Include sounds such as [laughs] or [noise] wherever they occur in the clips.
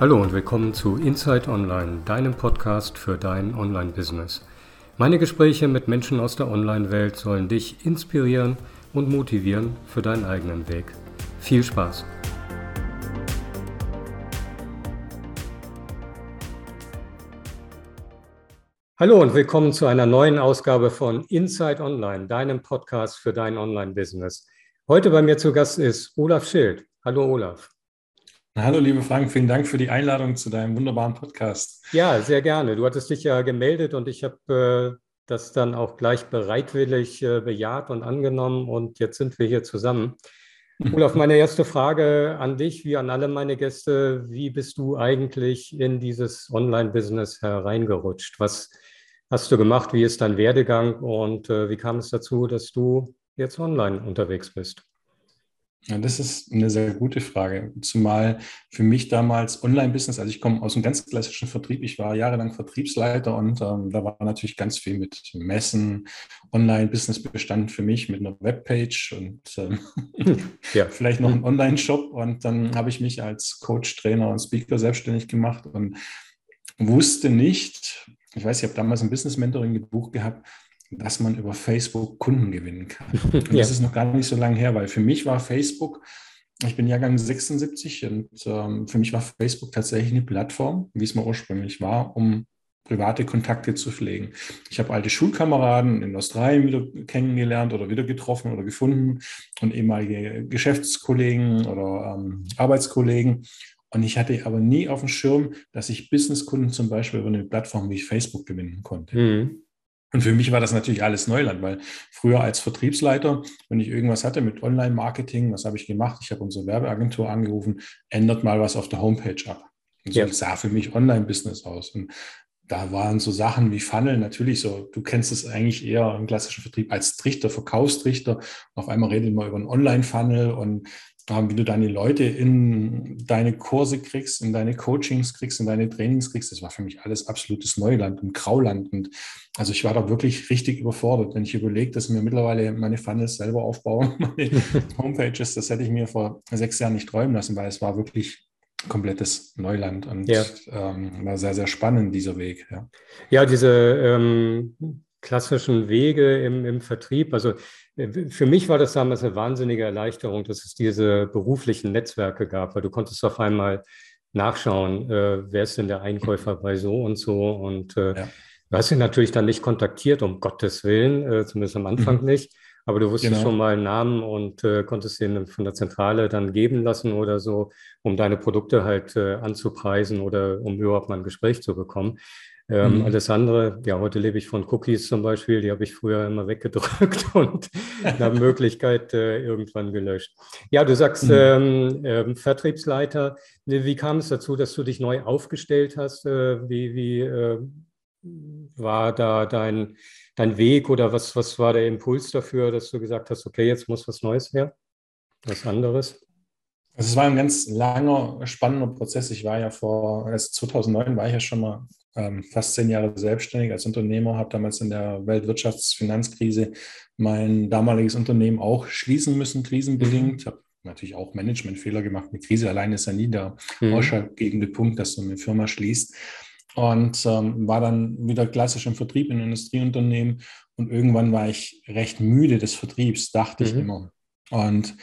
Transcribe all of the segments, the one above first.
Hallo und willkommen zu Inside Online, deinem Podcast für dein Online-Business. Meine Gespräche mit Menschen aus der Online-Welt sollen dich inspirieren und motivieren für deinen eigenen Weg. Viel Spaß! Hallo und willkommen zu einer neuen Ausgabe von Inside Online, deinem Podcast für dein Online-Business. Heute bei mir zu Gast ist Olaf Schild. Hallo Olaf. Hallo, liebe Frank, vielen Dank für die Einladung zu deinem wunderbaren Podcast. Ja, sehr gerne. Du hattest dich ja gemeldet und ich habe äh, das dann auch gleich bereitwillig äh, bejaht und angenommen und jetzt sind wir hier zusammen. [laughs] Olaf, meine erste Frage an dich, wie an alle meine Gäste. Wie bist du eigentlich in dieses Online-Business hereingerutscht? Was hast du gemacht? Wie ist dein Werdegang und äh, wie kam es dazu, dass du jetzt online unterwegs bist? Ja, das ist eine sehr gute Frage. Zumal für mich damals Online-Business, also ich komme aus einem ganz klassischen Vertrieb, ich war jahrelang Vertriebsleiter und ähm, da war natürlich ganz viel mit Messen, Online-Business bestand für mich mit einer Webpage und ähm, ja. [laughs] vielleicht noch einen Online-Shop. Und dann habe ich mich als Coach, Trainer und Speaker selbstständig gemacht und wusste nicht, ich weiß, ich habe damals ein Business-Mentoring-Buch gehabt, dass man über Facebook Kunden gewinnen kann. [laughs] Und ja. das ist noch gar nicht so lange her, weil für mich war Facebook, ich bin Jahrgang 76 und ähm, für mich war Facebook tatsächlich eine Plattform, wie es mal ursprünglich war, um private Kontakte zu pflegen. Ich habe alte Schulkameraden in Australien wieder kennengelernt oder wieder getroffen oder gefunden und ehemalige Geschäftskollegen oder ähm, Arbeitskollegen. Und ich hatte aber nie auf dem Schirm, dass ich Businesskunden zum Beispiel über eine Plattform wie Facebook gewinnen konnte. Mhm. Und für mich war das natürlich alles Neuland, weil früher als Vertriebsleiter, wenn ich irgendwas hatte mit Online-Marketing, was habe ich gemacht? Ich habe unsere Werbeagentur angerufen, ändert mal was auf der Homepage ab. Und so ja. sah für mich Online-Business aus. Und da waren so Sachen wie Funnel natürlich so, du kennst es eigentlich eher im klassischen Vertrieb als Trichter, Verkaufstrichter. Auf einmal redet man über einen Online-Funnel und wie du deine Leute in deine Kurse kriegst, in deine Coachings kriegst, in deine Trainings kriegst, das war für mich alles absolutes Neuland und Grauland. Und also ich war da wirklich richtig überfordert, wenn ich überlege, dass mir mittlerweile meine Funnels selber aufbauen, [laughs] meine [laughs] Homepages, das hätte ich mir vor sechs Jahren nicht träumen lassen, weil es war wirklich komplettes Neuland und ja. ähm, war sehr, sehr spannend, dieser Weg. Ja, ja diese ähm, klassischen Wege im, im Vertrieb, also für mich war das damals eine wahnsinnige Erleichterung, dass es diese beruflichen Netzwerke gab, weil du konntest auf einmal nachschauen, äh, wer ist denn der Einkäufer bei so und so. Und äh, ja. du hast ihn natürlich dann nicht kontaktiert, um Gottes Willen, äh, zumindest am Anfang mhm. nicht. Aber du wusstest genau. schon mal einen Namen und äh, konntest ihn von der Zentrale dann geben lassen oder so, um deine Produkte halt äh, anzupreisen oder um überhaupt mal ein Gespräch zu bekommen. Ähm, mhm. Alles andere, ja, heute lebe ich von Cookies zum Beispiel, die habe ich früher immer weggedrückt [laughs] und [laughs] nach Möglichkeit äh, irgendwann gelöscht. Ja, du sagst mhm. ähm, äh, Vertriebsleiter. Wie kam es dazu, dass du dich neu aufgestellt hast? Äh, wie wie äh, war da dein, dein Weg oder was, was war der Impuls dafür, dass du gesagt hast, okay, jetzt muss was Neues her, was anderes? Also es war ein ganz langer, spannender Prozess. Ich war ja vor, also 2009 war ich ja schon mal ähm, fast zehn Jahre selbstständig als Unternehmer, habe damals in der Weltwirtschaftsfinanzkrise mein damaliges Unternehmen auch schließen müssen, krisenbedingt. Habe natürlich auch Managementfehler gemacht. Eine Krise allein ist ja nie der mhm. ausschlaggebende Punkt, dass du eine Firma schließt. Und ähm, war dann wieder klassisch im Vertrieb in Industrieunternehmen. Und irgendwann war ich recht müde des Vertriebs, dachte mhm. ich immer. Und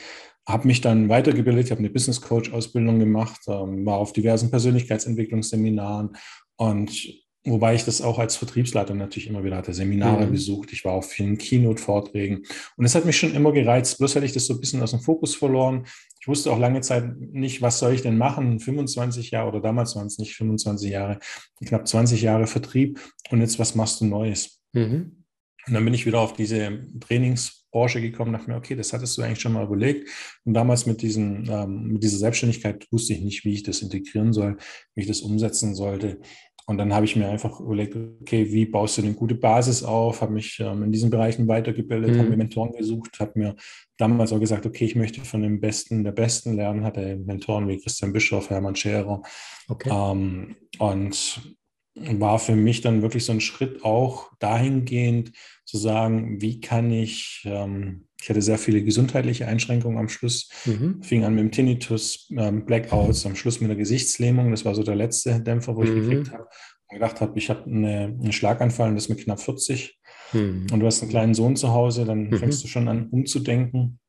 habe mich dann weitergebildet, ich habe eine Business Coach Ausbildung gemacht, ähm, war auf diversen Persönlichkeitsentwicklungsseminaren und wobei ich das auch als Vertriebsleiter natürlich immer wieder hatte, Seminare mhm. besucht, ich war auf vielen Keynote-Vorträgen und es hat mich schon immer gereizt, bloß hatte ich das so ein bisschen aus dem Fokus verloren. Ich wusste auch lange Zeit nicht, was soll ich denn machen, 25 Jahre oder damals waren es nicht 25 Jahre, knapp 20 Jahre Vertrieb und jetzt was machst du Neues? Mhm. Und dann bin ich wieder auf diese Trainingsbranche gekommen, dachte mir, okay, das hattest du eigentlich schon mal überlegt. Und damals mit, diesen, ähm, mit dieser Selbstständigkeit wusste ich nicht, wie ich das integrieren soll, wie ich das umsetzen sollte. Und dann habe ich mir einfach überlegt, okay, wie baust du eine gute Basis auf? Habe mich ähm, in diesen Bereichen weitergebildet, mhm. habe mir Mentoren gesucht, habe mir damals auch gesagt, okay, ich möchte von dem Besten der Besten lernen, hatte Mentoren wie Christian Bischoff, Hermann Scherer. Okay. Ähm, und war für mich dann wirklich so ein Schritt auch dahingehend zu sagen, wie kann ich ähm, Ich hatte sehr viele gesundheitliche Einschränkungen am Schluss. Mhm. Fing an mit dem Tinnitus, ähm, Blackouts, am Schluss mit der Gesichtslähmung. Das war so der letzte Dämpfer, wo ich mhm. gekriegt habe. Und gedacht habe, ich habe eine, einen Schlaganfall und das mit knapp 40. Mhm. Und du hast einen kleinen Sohn zu Hause, dann mhm. fängst du schon an umzudenken.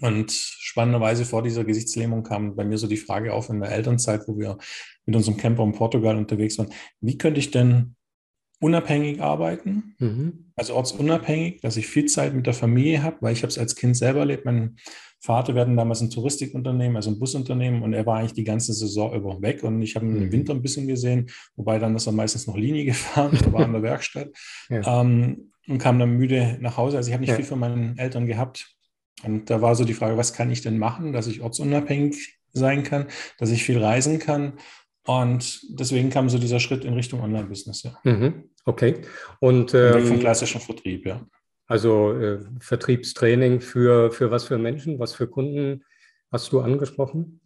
Und spannenderweise vor dieser Gesichtslähmung kam bei mir so die Frage auf in der Elternzeit, wo wir mit unserem Camper in Portugal unterwegs waren, wie könnte ich denn unabhängig arbeiten, mhm. also ortsunabhängig, dass ich viel Zeit mit der Familie habe, weil ich habe es als Kind selber erlebt. Mein Vater, hatten damals ein Touristikunternehmen, also ein Busunternehmen und er war eigentlich die ganze Saison über weg und ich habe ihn mhm. im Winter ein bisschen gesehen, wobei dann ist er meistens noch Linie [laughs] gefahren oder war in der Werkstatt [laughs] ja. ähm, und kam dann müde nach Hause. Also ich habe nicht ja. viel von meinen Eltern gehabt und da war so die Frage, was kann ich denn machen, dass ich ortsunabhängig sein kann, dass ich viel reisen kann und deswegen kam so dieser Schritt in Richtung Online-Business, ja. Mhm, okay. Und ähm, weg vom ähm, klassischen Vertrieb, ja. Also äh, Vertriebstraining für, für was für Menschen, was für Kunden hast du angesprochen?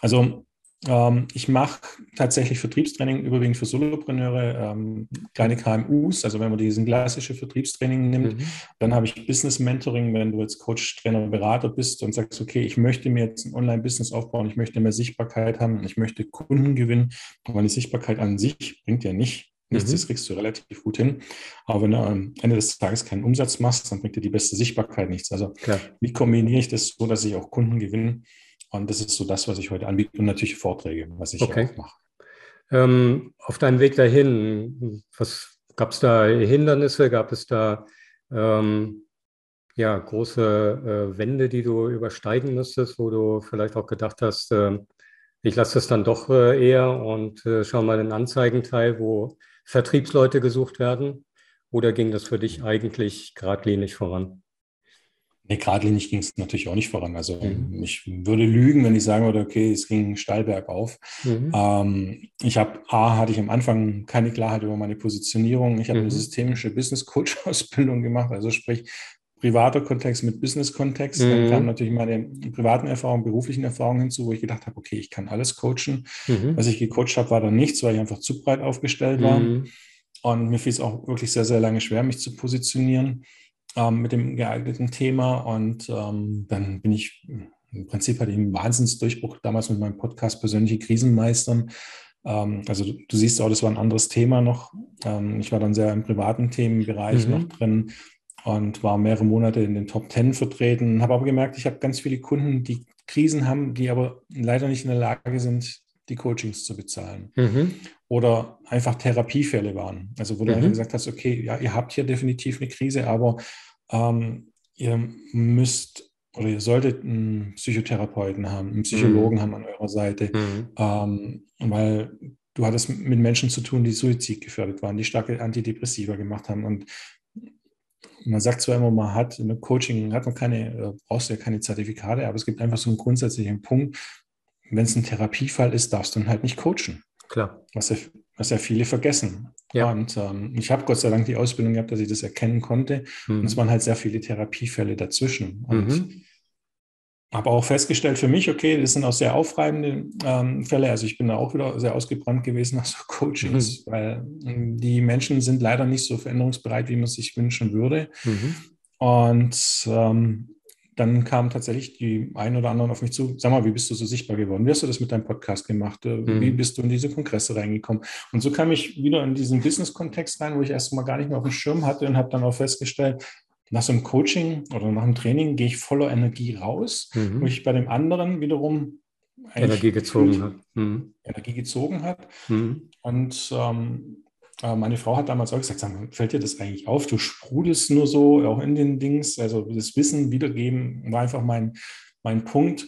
Also ähm, ich mache tatsächlich Vertriebstraining überwiegend für Solopreneure, ähm, kleine KMUs. Also wenn man diesen klassischen Vertriebstraining nimmt, mhm. dann habe ich Business Mentoring, wenn du jetzt Coach, Trainer, Berater bist und sagst, okay, ich möchte mir jetzt ein Online-Business aufbauen, ich möchte mehr Sichtbarkeit haben, ich möchte Kunden gewinnen, weil die Sichtbarkeit an sich bringt ja nicht mhm. das kriegst du relativ gut hin. Aber wenn du am Ende des Tages keinen Umsatz machst, dann bringt dir die beste Sichtbarkeit nichts. Also, Klar. wie kombiniere ich das so, dass ich auch Kunden gewinne? Und das ist so das, was ich heute anbiete und natürlich Vorträge, was ich okay. auch mache. Ähm, auf deinem Weg dahin, was gab es da Hindernisse? Gab es da ähm, ja, große äh, Wände, die du übersteigen müsstest, wo du vielleicht auch gedacht hast, äh, ich lasse das dann doch äh, eher und äh, schau mal den Anzeigenteil, wo Vertriebsleute gesucht werden? Oder ging das für dich eigentlich geradlinig voran? Nee, geradlinig ging es natürlich auch nicht voran. Also mhm. ich würde lügen, wenn ich sagen würde, okay, es ging steil bergauf. Mhm. Ähm, ich habe, A, hatte ich am Anfang keine Klarheit über meine Positionierung. Ich habe mhm. eine systemische Business Coach Ausbildung gemacht, also sprich privater Kontext mit Business-Kontext. Dann mhm. kamen natürlich meine privaten Erfahrungen, beruflichen Erfahrungen hinzu, wo ich gedacht habe, okay, ich kann alles coachen. Mhm. Was ich gecoacht habe, war dann nichts, weil ich einfach zu breit aufgestellt war. Mhm. Und mir fiel es auch wirklich sehr, sehr lange schwer, mich zu positionieren ähm, mit dem geeigneten Thema. Und ähm, dann bin ich, im Prinzip hatte ich einen Wahnsinnsdurchbruch damals mit meinem Podcast Persönliche Krisenmeistern. Ähm, also du, du, siehst auch, das war ein anderes Thema noch. Ähm, ich war dann sehr im privaten Themenbereich mhm. noch drin und war mehrere Monate in den Top Ten vertreten. Habe aber gemerkt, ich habe ganz viele Kunden, die Krisen haben, die aber leider nicht in der Lage sind, die Coachings zu bezahlen. Mhm. Oder einfach Therapiefälle waren. Also wo du einfach mhm. gesagt hast, okay, ja, ihr habt hier definitiv eine Krise, aber ähm, ihr müsst oder ihr solltet einen Psychotherapeuten haben, einen Psychologen mhm. haben an eurer Seite, mhm. ähm, weil du hattest mit Menschen zu tun, die suizidgefährdet waren, die starke Antidepressiva gemacht haben. Und man sagt zwar immer, man hat in Coaching, hat man keine, äh, brauchst du ja keine Zertifikate, aber es gibt einfach so einen grundsätzlichen Punkt, wenn es ein Therapiefall ist, darfst du dann halt nicht coachen. Klar. Was ja, was ja viele vergessen. Ja. Und ähm, ich habe Gott sei Dank die Ausbildung gehabt, dass ich das erkennen konnte. Mhm. Und es waren halt sehr viele Therapiefälle dazwischen. Und mhm. Habe auch festgestellt für mich, okay, das sind auch sehr aufreibende ähm, Fälle. Also ich bin da auch wieder sehr ausgebrannt gewesen nach so Coachings, mhm. weil ähm, die Menschen sind leider nicht so veränderungsbereit, wie man sich wünschen würde. Mhm. Und ähm, dann kamen tatsächlich die einen oder anderen auf mich zu, sag mal, wie bist du so sichtbar geworden? Wie hast du das mit deinem Podcast gemacht? Äh, wie mhm. bist du in diese Kongresse reingekommen? Und so kam ich wieder in diesen Business-Kontext rein, wo ich erst mal gar nicht mehr auf dem Schirm hatte und habe dann auch festgestellt, nach so einem Coaching oder nach einem Training gehe ich voller Energie raus, mhm. wo ich bei dem anderen wiederum Energie gezogen hat. Mhm. Energie gezogen hat. Mhm. Und ähm, äh, meine Frau hat damals auch gesagt, sag, fällt dir das eigentlich auf? Du sprudelst nur so, auch in den Dings. Also das Wissen wiedergeben war einfach mein, mein Punkt,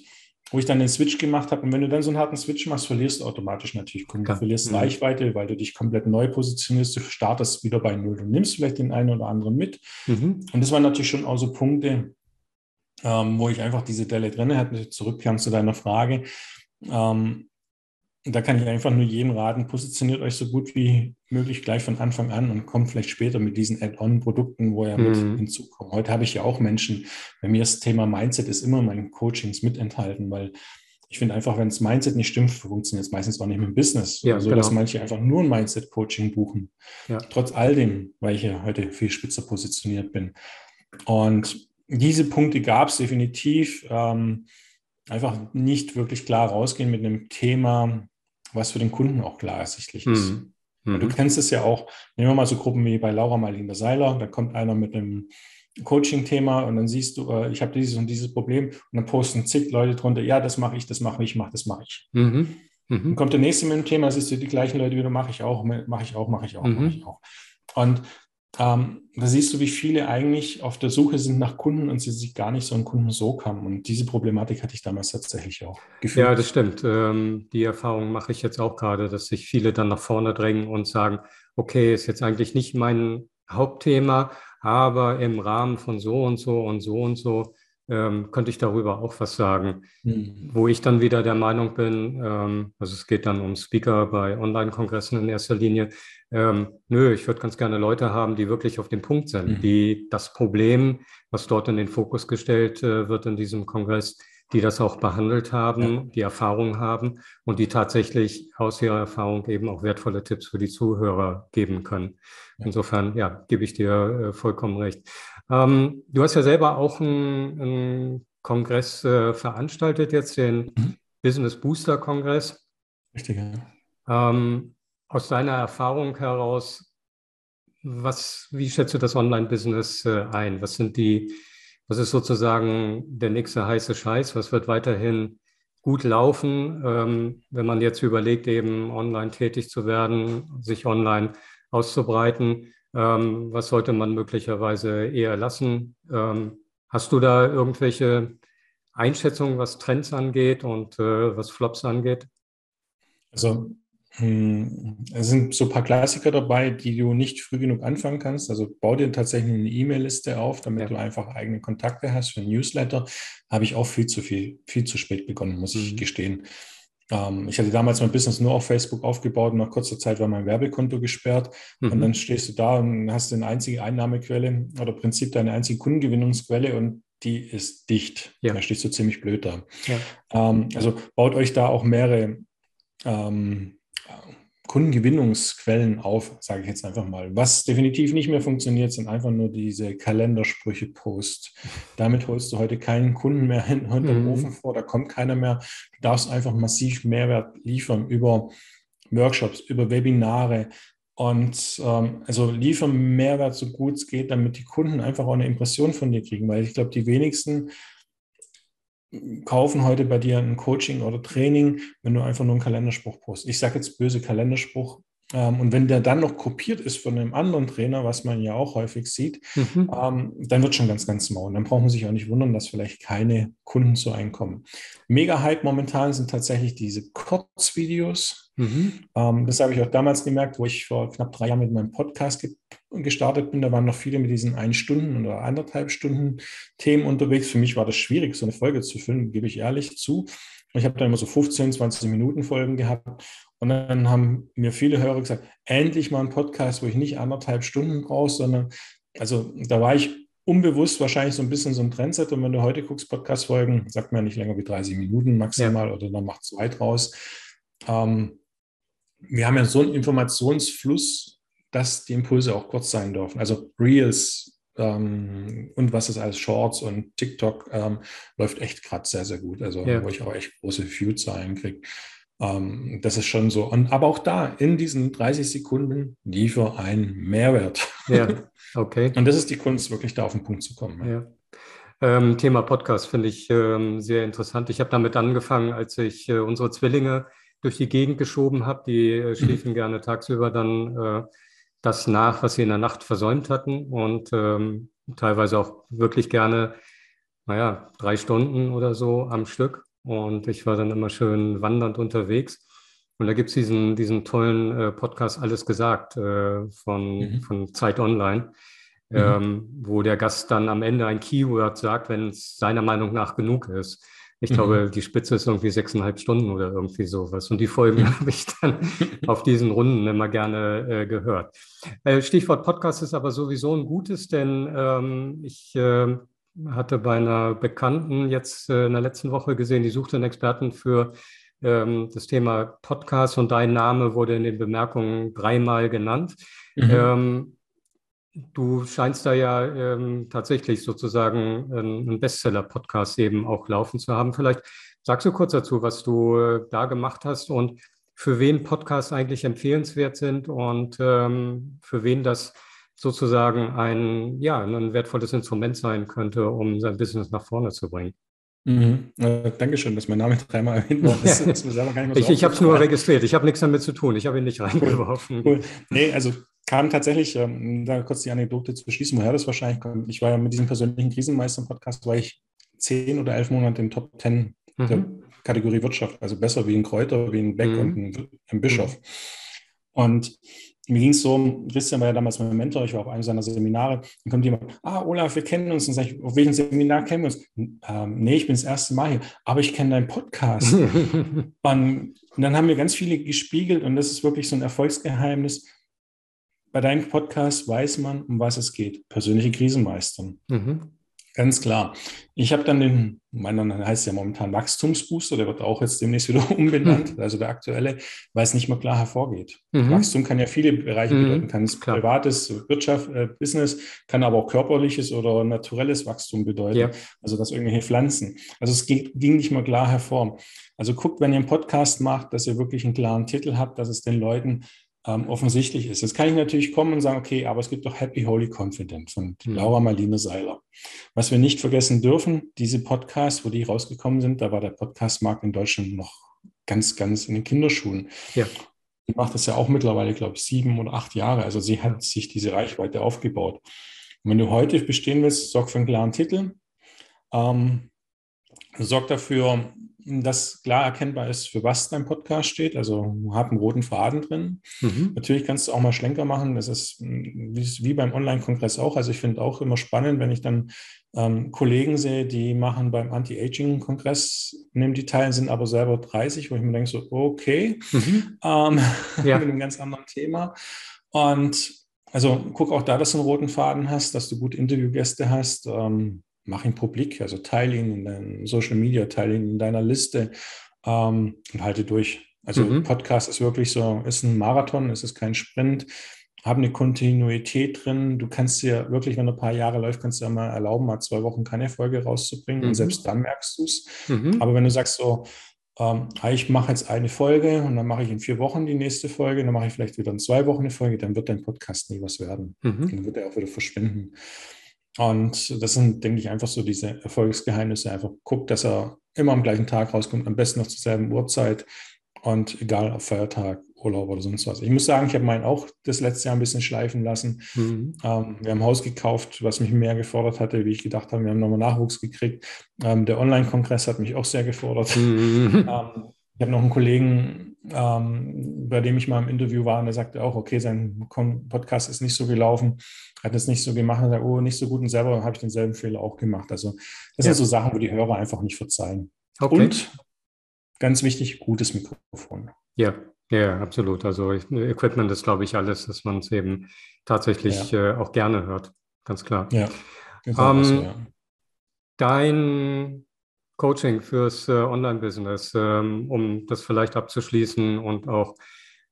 wo ich dann den Switch gemacht habe. Und wenn du dann so einen harten Switch machst, verlierst du automatisch natürlich Kunden. Du verlierst mhm. Reichweite, weil du dich komplett neu positionierst. Du startest wieder bei Null. Du nimmst vielleicht den einen oder anderen mit. Mhm. Und das waren natürlich schon auch so Punkte, ähm, wo ich einfach diese Delle drin hatte. Zurückkam zu deiner Frage. Ähm, da kann ich einfach nur jedem raten, positioniert euch so gut wie möglich gleich von Anfang an und kommt vielleicht später mit diesen Add-on-Produkten, wo ihr mit mhm. hinzukommt. Heute habe ich ja auch Menschen, bei mir das Thema Mindset ist immer in meinen Coachings mit enthalten, weil ich finde einfach, wenn das Mindset nicht stimmt, funktioniert es meistens auch nicht mit dem Business. Ja, so, genau. dass manche einfach nur ein Mindset-Coaching buchen. Ja. Trotz all dem, weil ich ja heute viel spitzer positioniert bin. Und diese Punkte gab es definitiv. Ähm, einfach nicht wirklich klar rausgehen mit einem Thema, was für den Kunden auch klar ersichtlich ist. Mhm. Mhm. Du kennst es ja auch, nehmen wir mal so Gruppen wie bei Laura Marlene Seiler, da kommt einer mit einem Coaching-Thema und dann siehst du, äh, ich habe dieses und dieses Problem und dann posten zig Leute drunter, ja, das mache ich, das mache ich, mach das mache ich. Mhm. Mhm. Dann kommt der nächste mit dem Thema, siehst du die gleichen Leute wieder, mache ich auch, mache ich auch, mache ich auch, mache mhm. ich auch. Und ähm, da siehst du, wie viele eigentlich auf der Suche sind nach Kunden und sie sich gar nicht so einen Kunden so haben. Und diese Problematik hatte ich damals tatsächlich auch gefühlt. Ja, das stimmt. Ähm, die Erfahrung mache ich jetzt auch gerade, dass sich viele dann nach vorne drängen und sagen, okay, ist jetzt eigentlich nicht mein Hauptthema, aber im Rahmen von so und so und so und so ähm, könnte ich darüber auch was sagen. Mhm. Wo ich dann wieder der Meinung bin, ähm, also es geht dann um Speaker bei Online-Kongressen in erster Linie, ähm, nö, ich würde ganz gerne Leute haben, die wirklich auf dem Punkt sind, mhm. die das Problem, was dort in den Fokus gestellt äh, wird in diesem Kongress, die das auch behandelt haben, ja. die Erfahrung haben und die tatsächlich aus ihrer Erfahrung eben auch wertvolle Tipps für die Zuhörer geben können. Insofern, ja, gebe ich dir äh, vollkommen recht. Ähm, du hast ja selber auch einen, Kongress äh, veranstaltet, jetzt den mhm. Business Booster Kongress. Richtig, ja. Ähm, aus deiner Erfahrung heraus, was, wie schätzt du das Online-Business äh, ein? Was sind die, was ist sozusagen der nächste heiße Scheiß? Was wird weiterhin gut laufen, ähm, wenn man jetzt überlegt, eben online tätig zu werden, sich online auszubreiten? Ähm, was sollte man möglicherweise eher lassen? Ähm, hast du da irgendwelche Einschätzungen, was Trends angeht und äh, was Flops angeht? Also hm, es sind so ein paar Klassiker dabei, die du nicht früh genug anfangen kannst. Also bau dir tatsächlich eine E-Mail-Liste auf, damit ja. du einfach eigene Kontakte hast für ein Newsletter. Habe ich auch viel zu viel, viel zu spät begonnen, muss mhm. ich gestehen. Ähm, ich hatte damals mein Business nur auf Facebook aufgebaut und nach kurzer Zeit war mein Werbekonto gesperrt. Mhm. Und dann stehst du da und hast eine einzige Einnahmequelle oder im Prinzip deine einzige Kundengewinnungsquelle und die ist dicht. Ja. Da stehst du ziemlich blöd da. Ja. Ähm, also baut euch da auch mehrere ähm, Kundengewinnungsquellen auf, sage ich jetzt einfach mal. Was definitiv nicht mehr funktioniert, sind einfach nur diese Kalendersprüche-Post. Damit holst du heute keinen Kunden mehr [laughs] hinter dem mhm. Ofen vor, da kommt keiner mehr. Du darfst einfach massiv Mehrwert liefern über Workshops, über Webinare und ähm, also liefern Mehrwert so gut es geht, damit die Kunden einfach auch eine Impression von dir kriegen, weil ich glaube, die wenigsten kaufen heute bei dir ein Coaching oder Training, wenn du einfach nur einen Kalenderspruch postest. Ich sage jetzt böse Kalenderspruch. Ähm, und wenn der dann noch kopiert ist von einem anderen Trainer, was man ja auch häufig sieht, mhm. ähm, dann wird schon ganz, ganz mau. Und dann braucht man sich auch nicht wundern, dass vielleicht keine Kunden zu einkommen. Mega Hype momentan sind tatsächlich diese Kurzvideos. Mhm. Ähm, das habe ich auch damals gemerkt, wo ich vor knapp drei Jahren mit meinem Podcast ge gestartet bin. Da waren noch viele mit diesen ein Stunden oder anderthalb Stunden Themen unterwegs. Für mich war das schwierig, so eine Folge zu füllen, gebe ich ehrlich zu. Ich habe dann immer so 15, 20 Minuten Folgen gehabt. Und dann haben mir viele Hörer gesagt, endlich mal ein Podcast, wo ich nicht anderthalb Stunden brauche, sondern, also da war ich unbewusst wahrscheinlich so ein bisschen so ein Trendset. Und wenn du heute guckst, Podcast-Folgen, sagt man ja nicht länger wie 30 Minuten maximal ja. oder dann macht zwei draus. Ähm, wir haben ja so einen Informationsfluss, dass die Impulse auch kurz sein dürfen. Also Reels ähm, und was ist alles Shorts und TikTok ähm, läuft echt gerade sehr, sehr gut. Also ja. wo ich auch echt große View-Zahlen kriege. Ähm, das ist schon so. Und, aber auch da, in diesen 30 Sekunden liefer einen Mehrwert. Ja, [laughs] okay. und das ist die Kunst, wirklich da auf den Punkt zu kommen. Ja. Ähm, Thema Podcast finde ich ähm, sehr interessant. Ich habe damit angefangen, als ich äh, unsere Zwillinge durch die Gegend geschoben habe. Die äh, mhm. schliefen mhm. gerne tagsüber dann äh, das nach, was sie in der Nacht versäumt hatten und ähm, teilweise auch wirklich gerne, naja, drei Stunden oder so am Stück. Und ich war dann immer schön wandernd unterwegs. Und da gibt es diesen, diesen tollen äh, Podcast Alles gesagt äh, von, mhm. von Zeit Online, mhm. ähm, wo der Gast dann am Ende ein Keyword sagt, wenn es seiner Meinung nach genug ist. Ich mhm. glaube, die Spitze ist irgendwie sechseinhalb Stunden oder irgendwie sowas. Und die Folgen mhm. habe ich dann [laughs] auf diesen Runden immer gerne äh, gehört. Äh, Stichwort Podcast ist aber sowieso ein gutes, denn ähm, ich äh, hatte bei einer Bekannten jetzt äh, in der letzten Woche gesehen, die suchte einen Experten für ähm, das Thema Podcast und dein Name wurde in den Bemerkungen dreimal genannt. Mhm. Ähm, du scheinst da ja ähm, tatsächlich sozusagen einen Bestseller-Podcast eben auch laufen zu haben. Vielleicht sagst du kurz dazu, was du äh, da gemacht hast und für wen Podcasts eigentlich empfehlenswert sind und ähm, für wen das sozusagen ein, ja, ein wertvolles Instrument sein könnte, um sein Business nach vorne zu bringen. Mhm. Äh, Dankeschön, dass mein Name [laughs] dreimal erwähnt worden ist. [laughs] so ich ich habe es nur registriert, ich habe nichts damit zu tun, ich habe ihn nicht reingeworfen. Cool. Nee, also kam tatsächlich, ähm, da kurz die Anekdote zu schließen, woher das wahrscheinlich kommt. Ich war ja mit diesem persönlichen Krisenmeister-Podcast, war ich zehn oder elf Monate im Top Ten mhm. der Kategorie Wirtschaft, also besser wie ein Kräuter, wie ein Beck mhm. und ein, ein Bischof. Mhm. Und mir ging es so, Christian war ja damals mein Mentor, ich war auf einem seiner Seminare, dann kommt jemand, ah, Olaf, wir kennen uns. Und sage ich, auf welchem Seminar kennen wir uns? Ähm, nee, ich bin das erste Mal hier, aber ich kenne deinen Podcast. und, [laughs] und dann haben mir ganz viele gespiegelt und das ist wirklich so ein Erfolgsgeheimnis. Bei deinem Podcast weiß man, um was es geht. Persönliche Krisenmeistern. Mhm. Ganz klar. Ich habe dann den, meiner heißt ja momentan Wachstumsbooster, der wird auch jetzt demnächst wieder [laughs] umbenannt, mhm. also der aktuelle, weil es nicht mehr klar hervorgeht. Mhm. Wachstum kann ja viele Bereiche mhm. bedeuten, kann es klar. privates, Wirtschaft, äh, Business, kann aber auch körperliches oder naturelles Wachstum bedeuten, ja. also dass irgendwelche Pflanzen. Also es ging, ging nicht mehr klar hervor. Also guckt, wenn ihr einen Podcast macht, dass ihr wirklich einen klaren Titel habt, dass es den Leuten ähm, offensichtlich ist. Jetzt kann ich natürlich kommen und sagen, okay, aber es gibt doch Happy Holy Confident von mhm. Laura Marlene Seiler. Was wir nicht vergessen dürfen, diese Podcasts, wo die rausgekommen sind, da war der Podcastmarkt in Deutschland noch ganz, ganz in den Kinderschuhen. Ja. Die macht das ja auch mittlerweile, glaube ich, sieben oder acht Jahre. Also sie hat sich diese Reichweite aufgebaut. Und wenn du heute bestehen willst, sorg für einen klaren Titel. Ähm, sorg dafür, dass klar erkennbar ist, für was dein Podcast steht. Also hab einen roten Faden drin. Mhm. Natürlich kannst du auch mal Schlenker machen. Das ist wie, beim Online-Kongress auch. Also ich finde auch immer spannend, wenn ich dann ähm, Kollegen sehe, die machen beim Anti-Aging-Kongress, nehmen die Teil, sind aber selber 30, wo ich mir denke, so, okay, mhm. ähm, [laughs] ja. mit einem ganz anderen Thema. Und also guck auch da, dass du einen roten Faden hast, dass du gut Interviewgäste hast. Ähm, mach ihn publik, also teile ihn in deinen Social Media, teile ihn in deiner Liste ähm, und halte durch. Also mhm. Podcast ist wirklich so, ist ein Marathon, es ist kein Sprint. Hab eine Kontinuität drin. Du kannst dir wirklich, wenn du ein paar Jahre läuft, kannst du ja mal erlauben, mal zwei Wochen keine Folge rauszubringen. Mhm. Und selbst dann merkst du es. Mhm. Aber wenn du sagst so, ähm, ich mache jetzt eine Folge und dann mache ich in vier Wochen die nächste Folge, dann mache ich vielleicht wieder in zwei Wochen eine Folge, dann wird dein Podcast nie was werden. Mhm. Dann wird er auch wieder verschwinden. Und das sind, denke ich, einfach so diese Erfolgsgeheimnisse. Einfach guckt, dass er immer am gleichen Tag rauskommt, am besten noch zur selben Uhrzeit und egal ob Feiertag, Urlaub oder sonst was. Ich muss sagen, ich habe meinen auch das letzte Jahr ein bisschen schleifen lassen. Mhm. Ähm, wir haben ein Haus gekauft, was mich mehr gefordert hatte, wie ich gedacht habe. Wir haben nochmal Nachwuchs gekriegt. Ähm, der Online-Kongress hat mich auch sehr gefordert. Mhm. [laughs] Ähm, ich habe noch einen Kollegen, ähm, bei dem ich mal im Interview war, und der sagte auch, okay, sein Podcast ist nicht so gelaufen, hat es nicht so gemacht, und sagt, oh, nicht so gut und selber habe ich denselben Fehler auch gemacht. Also das ja. sind so Sachen, wo die Hörer einfach nicht verzeihen. Okay. Und ganz wichtig, gutes Mikrofon. Ja, ja, absolut. Also Equipment ist, glaube ich, alles, dass man es eben tatsächlich ja. äh, auch gerne hört. Ganz klar. Ja. Ähm, so, ja. Dein Coaching fürs äh, Online-Business, ähm, um das vielleicht abzuschließen und auch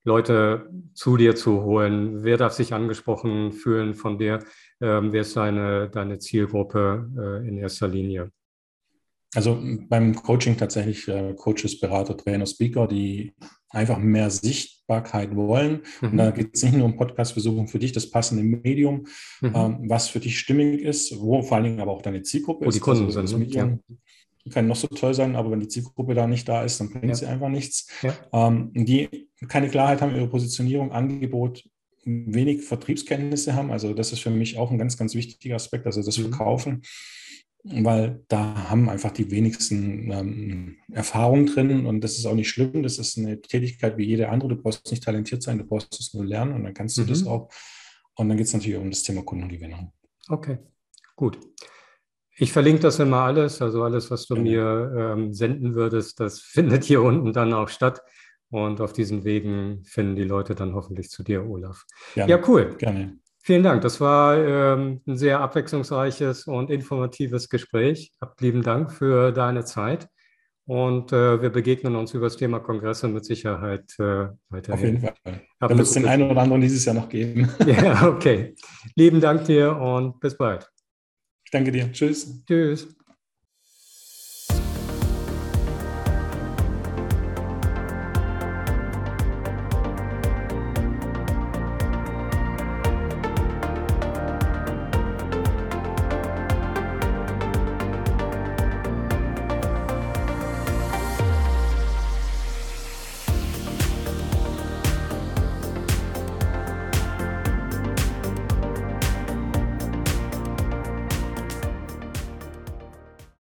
Leute zu dir zu holen? Wer darf sich angesprochen fühlen von dir? Ähm, wer ist deine, deine Zielgruppe äh, in erster Linie? Also beim Coaching tatsächlich äh, Coaches, Berater, Trainer, Speaker, die einfach mehr Sichtbarkeit wollen. Mhm. Und da geht es nicht nur um Podcast, wir suchen für dich das passende Medium, mhm. ähm, was für dich stimmig ist, wo vor allen Dingen aber auch deine Zielgruppe wo ist. Die Kunden also sind. Medium, ja kann noch so toll sein, aber wenn die Zielgruppe da nicht da ist, dann bringt ja. sie einfach nichts. Ja. Ähm, die keine Klarheit haben, ihre Positionierung, Angebot, wenig Vertriebskenntnisse haben. Also das ist für mich auch ein ganz, ganz wichtiger Aspekt, also das mhm. Verkaufen, weil da haben einfach die wenigsten ähm, Erfahrung drin und das ist auch nicht schlimm. Das ist eine Tätigkeit wie jede andere. Du brauchst nicht talentiert sein, du brauchst es nur lernen und dann kannst du mhm. das auch. Und dann geht es natürlich um das Thema Kundengewinnung. Okay, gut. Ich verlinke das immer alles, also alles, was du mir ähm, senden würdest, das [laughs] findet hier unten dann auch statt. Und auf diesen Wegen finden die Leute dann hoffentlich zu dir, Olaf. Gerne. Ja, cool. Gerne. Vielen Dank. Das war ähm, ein sehr abwechslungsreiches und informatives Gespräch. Hab lieben Dank für deine Zeit. Und äh, wir begegnen uns über das Thema Kongresse mit Sicherheit äh, weiterhin. Auf jeden Fall. Da wird es den einen oder anderen dieses Jahr noch geben. [laughs] Ja, okay. Lieben Dank dir und bis bald. Danke dir. Tschüss. Tschüss.